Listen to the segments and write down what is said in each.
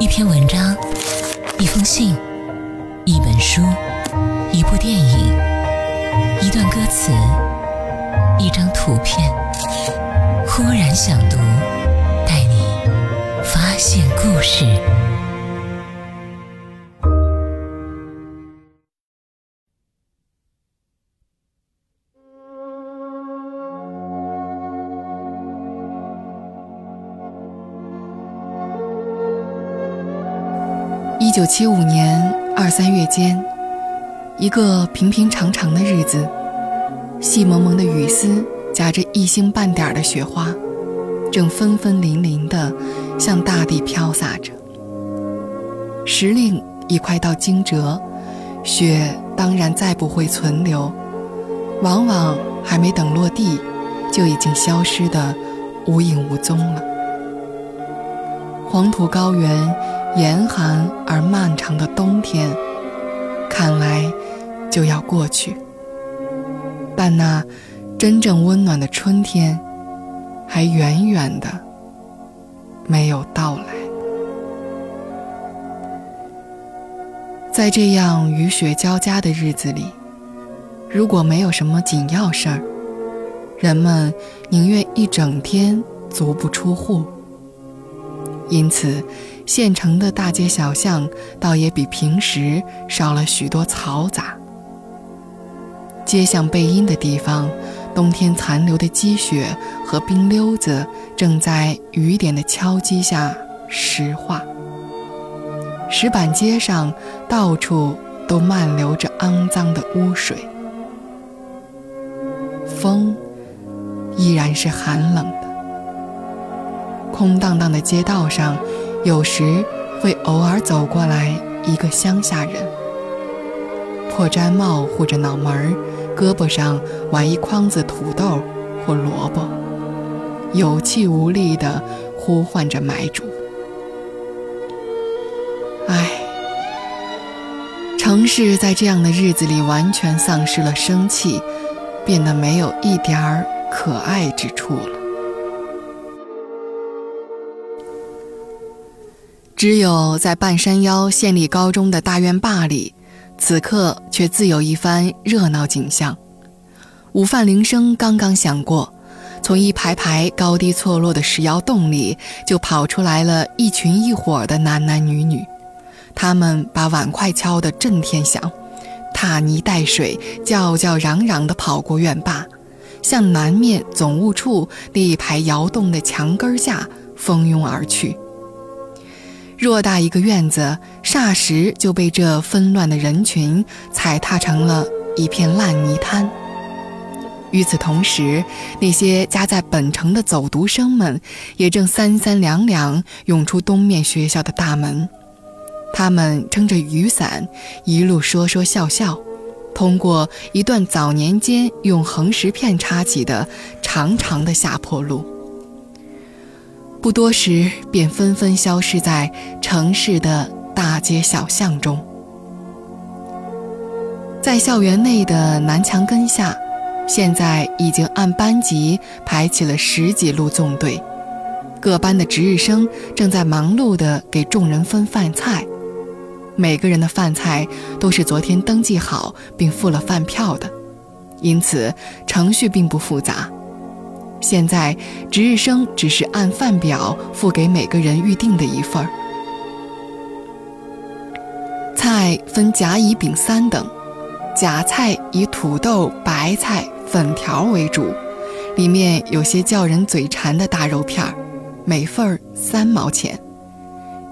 一篇文章，一封信，一本书，一部电影，一段歌词，一张图片。忽然想读，带你发现故事。一九七五年二三月间，一个平平常常的日子，细蒙蒙的雨丝夹着一星半点的雪花，正纷纷淋淋地向大地飘洒着。时令已快到惊蛰，雪当然再不会存留，往往还没等落地，就已经消失得无影无踪了。黄土高原。严寒而漫长的冬天，看来就要过去，但那真正温暖的春天，还远远的没有到来。在这样雨雪交加的日子里，如果没有什么紧要事儿，人们宁愿一整天足不出户。因此。县城的大街小巷倒也比平时少了许多嘈杂。街巷背阴的地方，冬天残留的积雪和冰溜子正在雨点的敲击下石化。石板街上到处都漫流着肮脏的污水，风依然是寒冷的。空荡荡的街道上。有时会偶尔走过来一个乡下人，破毡帽护着脑门儿，胳膊上挽一筐子土豆或萝卜，有气无力地呼唤着买主。唉，城市在这样的日子里完全丧失了生气，变得没有一点儿可爱之处了。只有在半山腰县立高中的大院坝里，此刻却自有一番热闹景象。午饭铃声刚刚响过，从一排排高低错落的石窑洞里就跑出来了一群一伙的男男女女。他们把碗筷敲得震天响，踏泥带水，叫叫嚷嚷地跑过院坝，向南面总务处那一排窑洞的墙根下蜂拥而去。偌大一个院子，霎时就被这纷乱的人群踩踏成了一片烂泥滩。与此同时，那些家在本城的走读生们也正三三两两涌出东面学校的大门。他们撑着雨伞，一路说说笑笑，通过一段早年间用横石片插起的长长的下坡路。不多时，便纷纷消失在城市的大街小巷中。在校园内的南墙根下，现在已经按班级排起了十几路纵队，各班的值日生正在忙碌地给众人分饭菜。每个人的饭菜都是昨天登记好并付了饭票的，因此程序并不复杂。现在值日生只是按饭表付给每个人预定的一份儿。菜分甲、乙、丙三等，甲菜以土豆、白菜、粉条为主，里面有些叫人嘴馋的大肉片儿，每份儿三毛钱。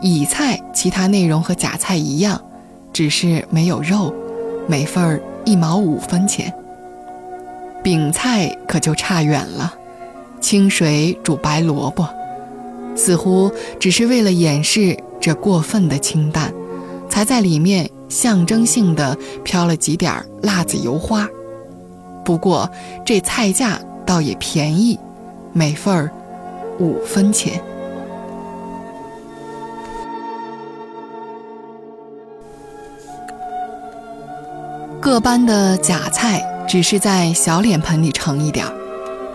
乙菜其他内容和甲菜一样，只是没有肉，每份儿一毛五分钱。丙菜可就差远了。清水煮白萝卜，似乎只是为了掩饰这过分的清淡，才在里面象征性的飘了几点辣子油花。不过这菜价倒也便宜，每份儿五分钱。各班的假菜只是在小脸盆里盛一点儿。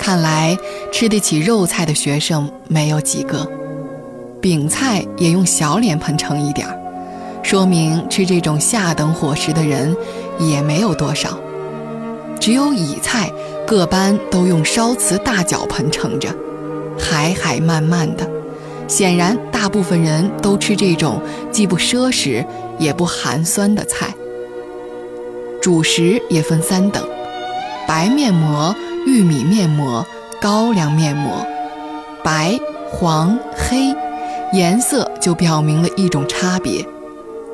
看来吃得起肉菜的学生没有几个。饼菜也用小脸盆盛一点儿，说明吃这种下等伙食的人也没有多少。只有乙菜各班都用烧瓷大脚盆盛着，海海漫漫的。显然，大部分人都吃这种既不奢侈也不寒酸的菜。主食也分三等：白面馍、玉米面膜、高粱面膜。白、黄、黑，颜色就表明了一种差别。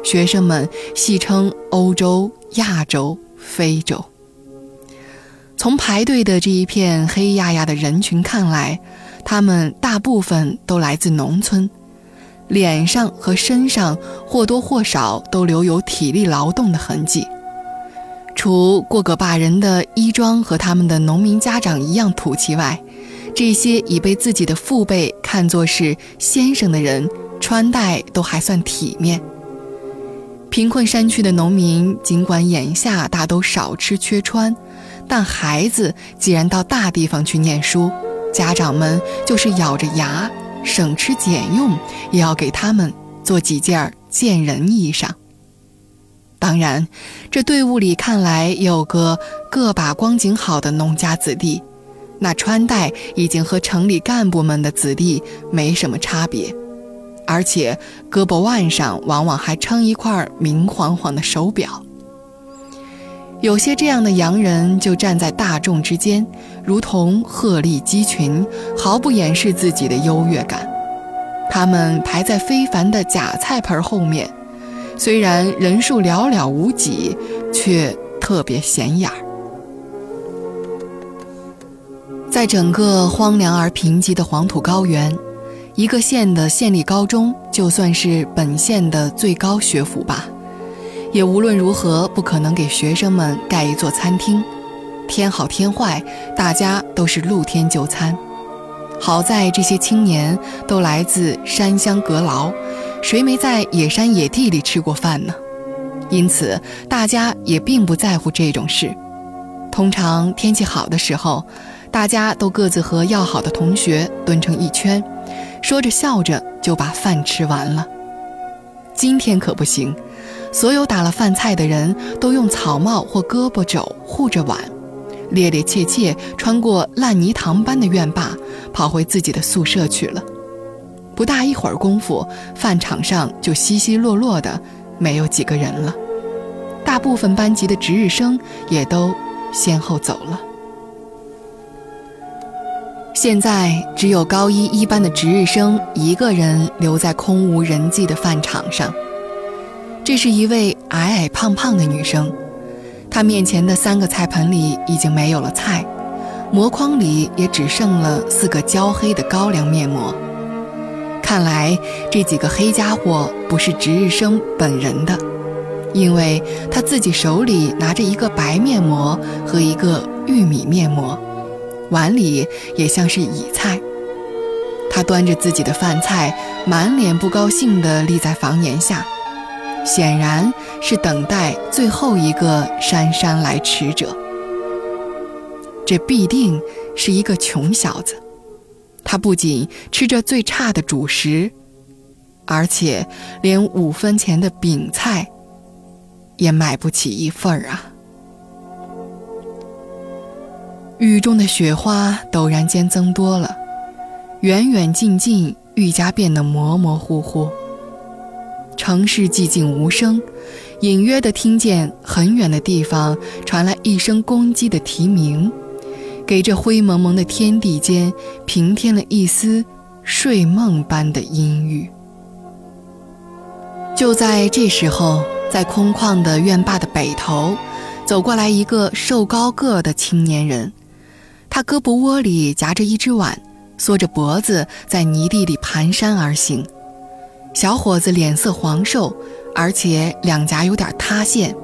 学生们戏称欧洲、亚洲、非洲。从排队的这一片黑压压的人群看来，他们大部分都来自农村，脸上和身上或多或少都留有体力劳动的痕迹。除过个把人的衣装和他们的农民家长一样土气外，这些已被自己的父辈看作是先生的人，穿戴都还算体面。贫困山区的农民尽管眼下大都少吃缺穿。但孩子既然到大地方去念书，家长们就是咬着牙省吃俭用，也要给他们做几件儿见人衣裳。当然，这队伍里看来有个个把光景好的农家子弟，那穿戴已经和城里干部们的子弟没什么差别，而且胳膊腕上往往还撑一块明晃晃的手表。有些这样的洋人就站在大众之间，如同鹤立鸡群，毫不掩饰自己的优越感。他们排在非凡的假菜盆后面，虽然人数寥寥无几，却特别显眼儿。在整个荒凉而贫瘠的黄土高原，一个县的县立高中就算是本县的最高学府吧。也无论如何不可能给学生们盖一座餐厅，天好天坏，大家都是露天就餐。好在这些青年都来自山乡阁牢，谁没在野山野地里吃过饭呢？因此，大家也并不在乎这种事。通常天气好的时候，大家都各自和要好的同学蹲成一圈，说着笑着就把饭吃完了。今天可不行。所有打了饭菜的人都用草帽或胳膊肘护着碗，趔趔趄趄穿过烂泥塘般的院坝，跑回自己的宿舍去了。不大一会儿功夫，饭场上就稀稀落落的，没有几个人了。大部分班级的值日生也都先后走了。现在只有高一一班的值日生一个人留在空无人迹的饭场上。这是一位矮矮胖胖的女生，她面前的三个菜盆里已经没有了菜，馍筐里也只剩了四个焦黑的高粱面馍。看来这几个黑家伙不是值日生本人的，因为他自己手里拿着一个白面馍和一个玉米面馍，碗里也像是乙菜。他端着自己的饭菜，满脸不高兴地立在房檐下。显然是等待最后一个姗姗来迟者。这必定是一个穷小子，他不仅吃着最差的主食，而且连五分钱的饼菜也买不起一份儿啊！雨中的雪花陡然间增多了，远远近近愈加变得模模糊糊。城市寂静无声，隐约地听见很远的地方传来一声公鸡的啼鸣，给这灰蒙蒙的天地间平添了一丝睡梦般的阴郁。就在这时候，在空旷的院坝的北头，走过来一个瘦高个的青年人，他胳膊窝里夹着一只碗，缩着脖子在泥地里蹒跚而行。小伙子脸色黄瘦，而且两颊有点塌陷，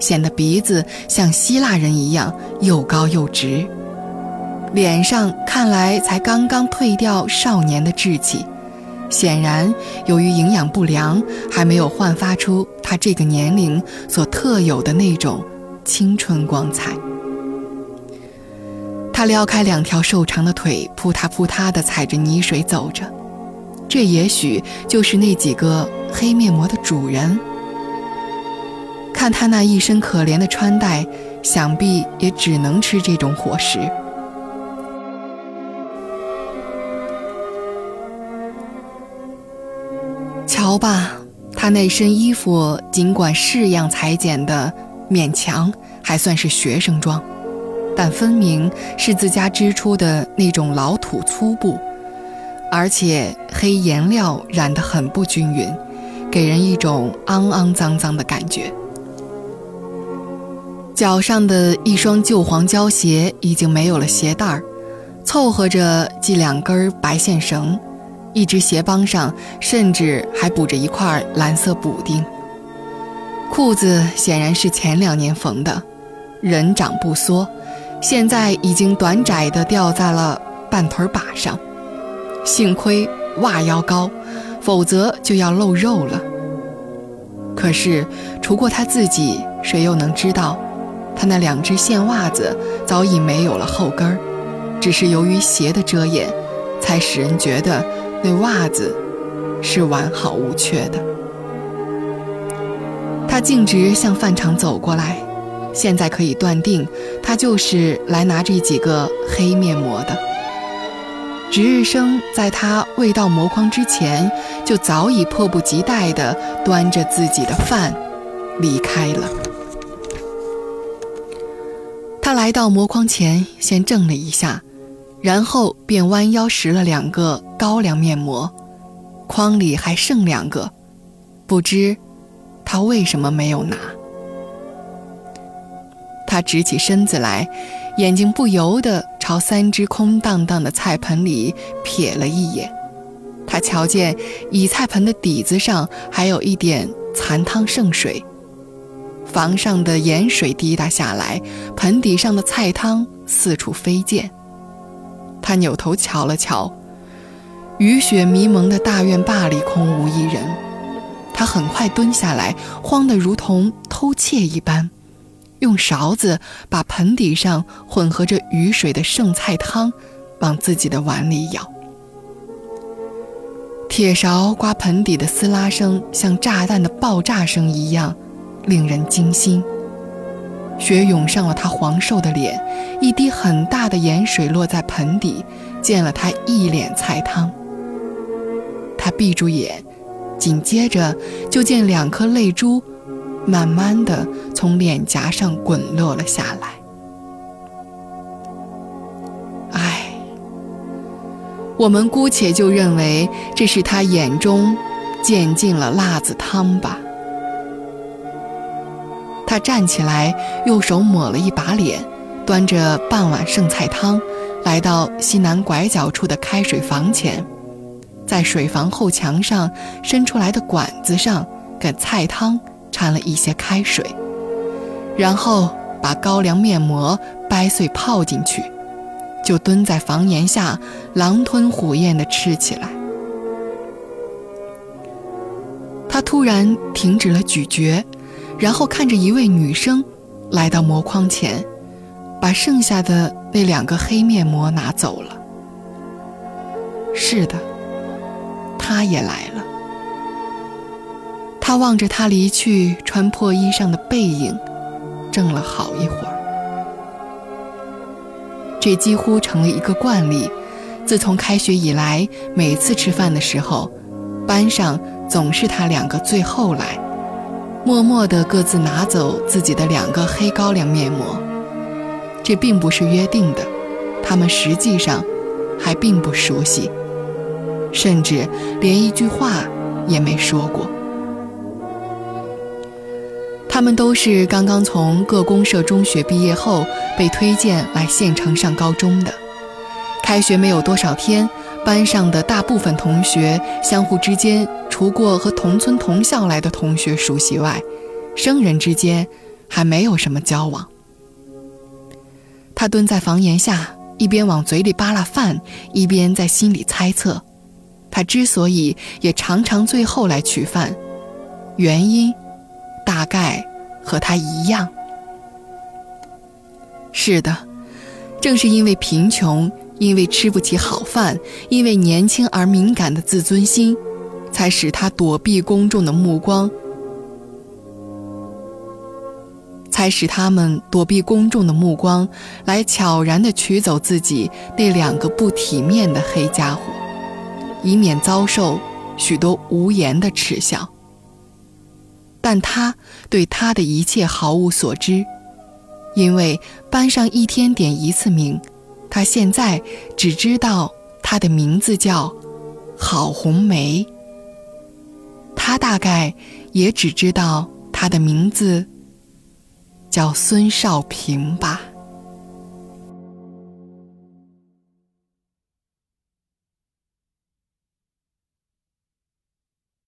显得鼻子像希腊人一样又高又直。脸上看来才刚刚褪掉少年的稚气，显然由于营养不良，还没有焕发出他这个年龄所特有的那种青春光彩。他撩开两条瘦长的腿，扑嗒扑嗒地踩着泥水走着。这也许就是那几个黑面膜的主人。看他那一身可怜的穿戴，想必也只能吃这种伙食。瞧吧，他那身衣服尽管式样裁剪的勉强还算是学生装，但分明是自家织出的那种老土粗布，而且黑颜料染得很不均匀，给人一种肮肮脏脏的感觉。脚上的一双旧黄胶鞋已经没有了鞋带儿，凑合着系两根白线绳，一只鞋帮上甚至还补着一块蓝色补丁。裤子显然是前两年缝的，人长不缩，现在已经短窄的掉在了半腿把上。幸亏袜腰高，否则就要露肉了。可是，除过他自己，谁又能知道？他那两只线袜子早已没有了后跟儿，只是由于鞋的遮掩，才使人觉得那袜子是完好无缺的。他径直向饭场走过来，现在可以断定，他就是来拿这几个黑面膜的。值日生在他未到魔框之前，就早已迫不及待地端着自己的饭离开了。他来到魔框前，先怔了一下，然后便弯腰拾了两个高粱面膜，筐里还剩两个，不知他为什么没有拿。他直起身子来，眼睛不由得朝三只空荡荡的菜盆里瞥了一眼。他瞧见以菜盆的底子上还有一点残汤剩水。房上的盐水滴答下来，盆底上的菜汤四处飞溅。他扭头瞧了瞧，雨雪迷蒙的大院坝里空无一人。他很快蹲下来，慌得如同偷窃一般，用勺子把盆底上混合着雨水的剩菜汤往自己的碗里舀。铁勺刮盆底的撕拉声，像炸弹的爆炸声一样。令人惊心，血涌上了他黄瘦的脸，一滴很大的盐水落在盆底，溅了他一脸菜汤。他闭住眼，紧接着就见两颗泪珠，慢慢的从脸颊上滚落了下来。唉，我们姑且就认为这是他眼中溅进了辣子汤吧。他站起来，用手抹了一把脸，端着半碗剩菜汤，来到西南拐角处的开水房前，在水房后墙上伸出来的管子上给菜汤掺了一些开水，然后把高粱面膜掰碎泡进去，就蹲在房檐下狼吞虎咽地吃起来。他突然停止了咀嚼。然后看着一位女生来到魔框前，把剩下的那两个黑面膜拿走了。是的，他也来了。他望着他离去穿破衣裳的背影，怔了好一会儿。这几乎成了一个惯例，自从开学以来，每次吃饭的时候，班上总是他两个最后来。默默地各自拿走自己的两个黑高粱面膜，这并不是约定的，他们实际上还并不熟悉，甚至连一句话也没说过。他们都是刚刚从各公社中学毕业后被推荐来县城上高中的，开学没有多少天。班上的大部分同学相互之间，除过和同村同校来的同学熟悉外，生人之间还没有什么交往。他蹲在房檐下，一边往嘴里扒拉饭，一边在心里猜测：他之所以也常常最后来取饭，原因大概和他一样。是的，正是因为贫穷。因为吃不起好饭，因为年轻而敏感的自尊心，才使他躲避公众的目光，才使他们躲避公众的目光，来悄然地取走自己那两个不体面的黑家伙，以免遭受许多无言的耻笑。但他对他的一切毫无所知，因为班上一天点一次名。他现在只知道他的名字叫郝红梅。他大概也只知道他的名字叫孙少平吧。